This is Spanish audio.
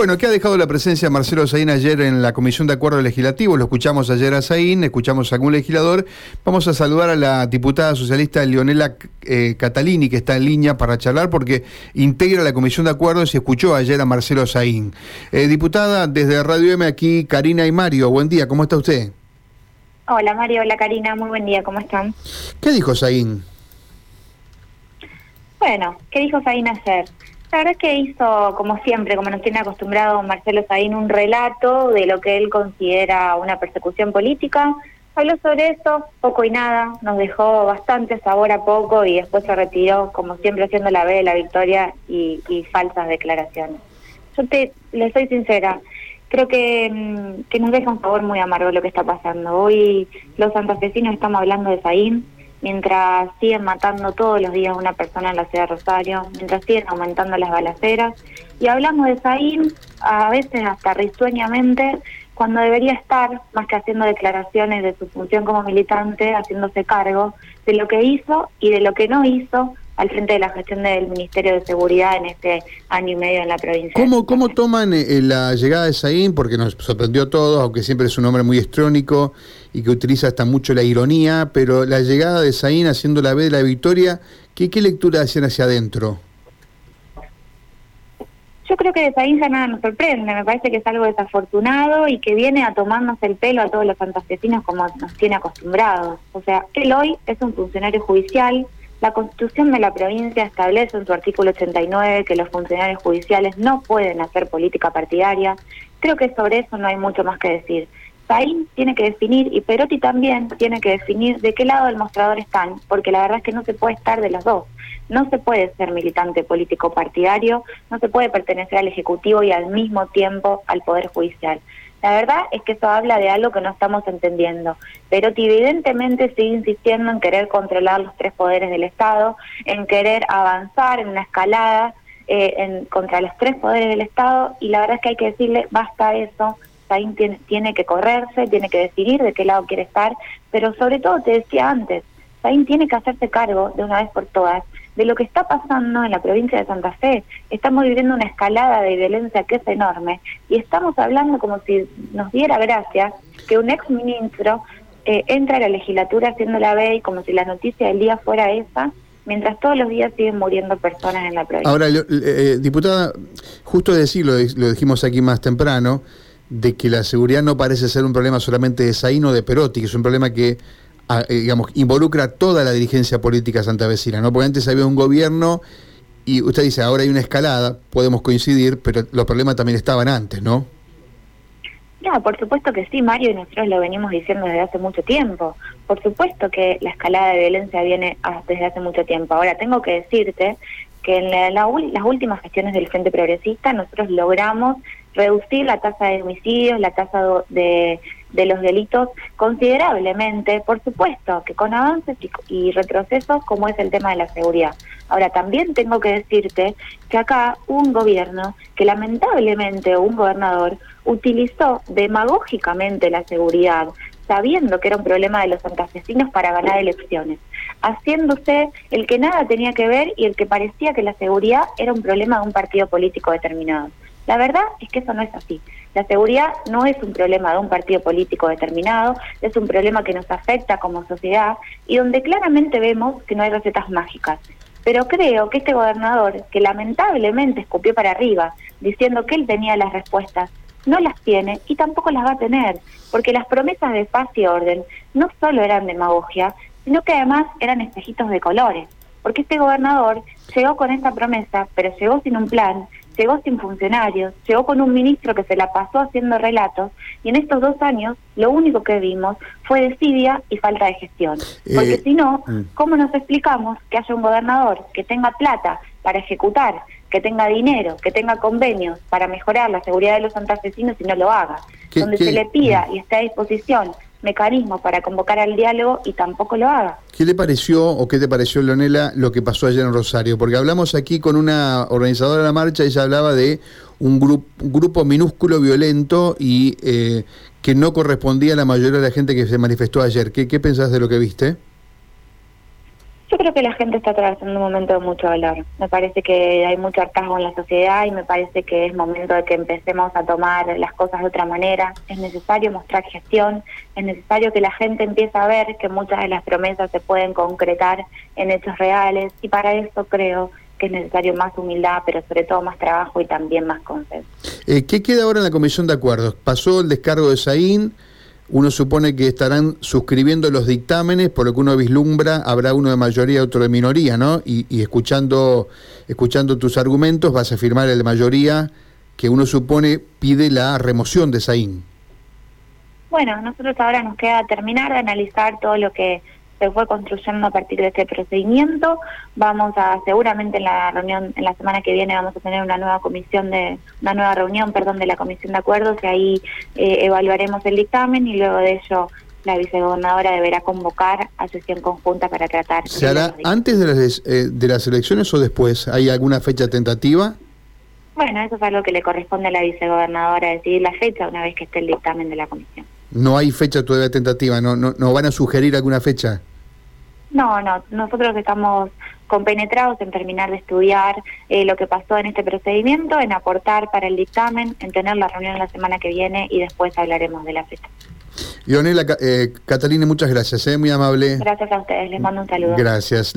Bueno, ¿qué ha dejado la presencia de Marcelo Saín ayer en la Comisión de Acuerdo Legislativo? Lo escuchamos ayer a Saín, escuchamos a algún legislador. Vamos a saludar a la diputada socialista Leonela eh, Catalini, que está en línea para charlar porque integra la Comisión de Acuerdos y escuchó ayer a Marcelo Saín. Eh, diputada, desde Radio M aquí, Karina y Mario, buen día, ¿cómo está usted? Hola Mario, hola Karina, muy buen día, ¿cómo están? ¿Qué dijo Saín? Bueno, ¿qué dijo Saín ayer? La verdad es que hizo, como siempre, como nos tiene acostumbrado Marcelo Saín, un relato de lo que él considera una persecución política. Habló sobre eso, poco y nada, nos dejó bastante sabor a poco y después se retiró, como siempre, haciendo la B de la victoria y, falsas declaraciones. Yo te, le soy sincera, creo que, mm, que nos deja un sabor muy amargo lo que está pasando. Hoy los santafesinos estamos hablando de Saín, mientras siguen matando todos los días una persona en la ciudad de Rosario, mientras siguen aumentando las balaceras. Y hablamos de Saín a veces hasta risueñamente, cuando debería estar, más que haciendo declaraciones de su función como militante, haciéndose cargo de lo que hizo y de lo que no hizo al frente de la gestión del Ministerio de Seguridad en este año y medio en la provincia. ¿Cómo, cómo toman eh, la llegada de Saín? Porque nos sorprendió a todos, aunque siempre es un hombre muy estrónico y que utiliza hasta mucho la ironía, pero la llegada de Saín haciendo la B de la victoria, ¿qué, qué lectura hacen hacia adentro? Yo creo que de Saín ya nada nos sorprende, me parece que es algo desafortunado y que viene a tomarnos el pelo a todos los santafesinos como nos tiene acostumbrados. O sea, él hoy es un funcionario judicial, la Constitución de la provincia establece en su artículo 89 que los funcionarios judiciales no pueden hacer política partidaria. Creo que sobre eso no hay mucho más que decir. Saín tiene que definir y Perotti también tiene que definir de qué lado del mostrador están, porque la verdad es que no se puede estar de los dos. No se puede ser militante político partidario, no se puede pertenecer al Ejecutivo y al mismo tiempo al Poder Judicial. La verdad es que eso habla de algo que no estamos entendiendo. Pero evidentemente sigue insistiendo en querer controlar los tres poderes del Estado, en querer avanzar en una escalada eh, en, contra los tres poderes del Estado y la verdad es que hay que decirle, basta eso, Saín tiene, tiene que correrse, tiene que decidir de qué lado quiere estar, pero sobre todo te decía antes, Saín tiene que hacerse cargo de una vez por todas de lo que está pasando en la provincia de Santa Fe. Estamos viviendo una escalada de violencia que es enorme y estamos hablando como si nos diera gracia que un ex ministro eh, entra a la legislatura haciendo la y como si la noticia del día fuera esa, mientras todos los días siguen muriendo personas en la provincia. Ahora, eh, diputada, justo decirlo, lo dijimos aquí más temprano, de que la seguridad no parece ser un problema solamente de Saín o de Perotti, que es un problema que eh, digamos, involucra toda la dirigencia política santavecina, ¿no? Porque antes había un gobierno y usted dice, ahora hay una escalada, podemos coincidir, pero los problemas también estaban antes, ¿no? No, por supuesto que sí, Mario, y nosotros lo venimos diciendo desde hace mucho tiempo. Por supuesto que la escalada de violencia viene desde hace mucho tiempo. Ahora, tengo que decirte que en las últimas gestiones del Frente Progresista nosotros logramos reducir la tasa de homicidios, la tasa de, de los delitos considerablemente, por supuesto, que con avances y, retrocesos como es el tema de la seguridad. Ahora, también tengo que decirte que acá un gobierno que lamentablemente, un gobernador, utilizó demagógicamente la seguridad, sabiendo que era un problema de los santafesinos para ganar elecciones, haciéndose el que nada tenía que ver y el que parecía que la seguridad era un problema de un partido político determinado. La verdad es que eso no es así. La seguridad no es un problema de un partido político determinado, es un problema que nos afecta como sociedad y donde claramente vemos que no hay recetas mágicas. Pero creo que este gobernador, que lamentablemente escupió para arriba, diciendo que él tenía las respuestas, no las tiene y tampoco las va a tener, porque las promesas de paz y orden no solo eran demagogia, sino que además eran espejitos de colores, porque este gobernador llegó con esta promesa, pero llegó sin un plan, llegó sin funcionarios, llegó con un ministro que se la pasó haciendo relatos y en estos dos años lo único que vimos fue desidia y falta de gestión. Porque eh, si no, mm. ¿cómo nos explicamos que haya un gobernador que tenga plata para ejecutar, que tenga dinero, que tenga convenios para mejorar la seguridad de los santafesinos y no lo haga? Donde se le pida mm. y esté a disposición mecanismos para convocar al diálogo y tampoco lo haga. ¿Qué le pareció o qué te pareció, Leonela, lo que pasó ayer en Rosario? Porque hablamos aquí con una organizadora de la marcha, ella hablaba de un, grupo grupo minúsculo, violento y eh, que no correspondía a la mayoría de la gente que se manifestó ayer. ¿Qué, qué pensás de lo que viste? Yo creo que la gente está atravesando un momento de mucho dolor. Me parece que hay mucho hartazgo en la sociedad y me parece que es momento de que empecemos a tomar las cosas de otra manera. Es necesario mostrar gestión, es necesario que la gente empiece a ver que muchas de las promesas se pueden concretar en hechos reales y para eso creo que es necesario más humildad, pero sobre todo más trabajo y también más consenso. Eh, ¿Qué queda ahora en la Comisión de Acuerdos? Pasó el descargo de Saín uno supone que estarán suscribiendo los dictámenes, por lo que uno vislumbra, habrá uno de mayoría, otro de minoría, ¿no? Y, escuchando, escuchando tus argumentos, vas a afirmar el de mayoría que uno supone pide la remoción de Saín. Bueno, nosotros ahora nos queda terminar de analizar todo lo que se fue construyendo a partir de este procedimiento. Vamos a, seguramente en la reunión, en la semana que viene vamos a tener una nueva comisión de, una nueva reunión, perdón, de la comisión de acuerdos y ahí eh, evaluaremos el dictamen y luego de ello la vicegobernadora deberá convocar a sesión conjunta para tratar. ¿Se hará antes de las, eh, de las elecciones o después? ¿Hay alguna fecha tentativa? Bueno, eso es algo que le corresponde a la vicegobernadora decidir la fecha una vez que esté el dictamen de la comisión. No hay fecha todavía tentativa, no, no, no van a sugerir alguna fecha. No, no, nosotros estamos compenetrados en terminar de estudiar eh, lo que pasó en este procedimiento, en aportar para el dictamen, en tener la reunión la semana que viene y después hablaremos de la fecha. Ionela, eh, Catalina, muchas gracias, eh, muy amable. Gracias a ustedes, les mando un saludo. Gracias.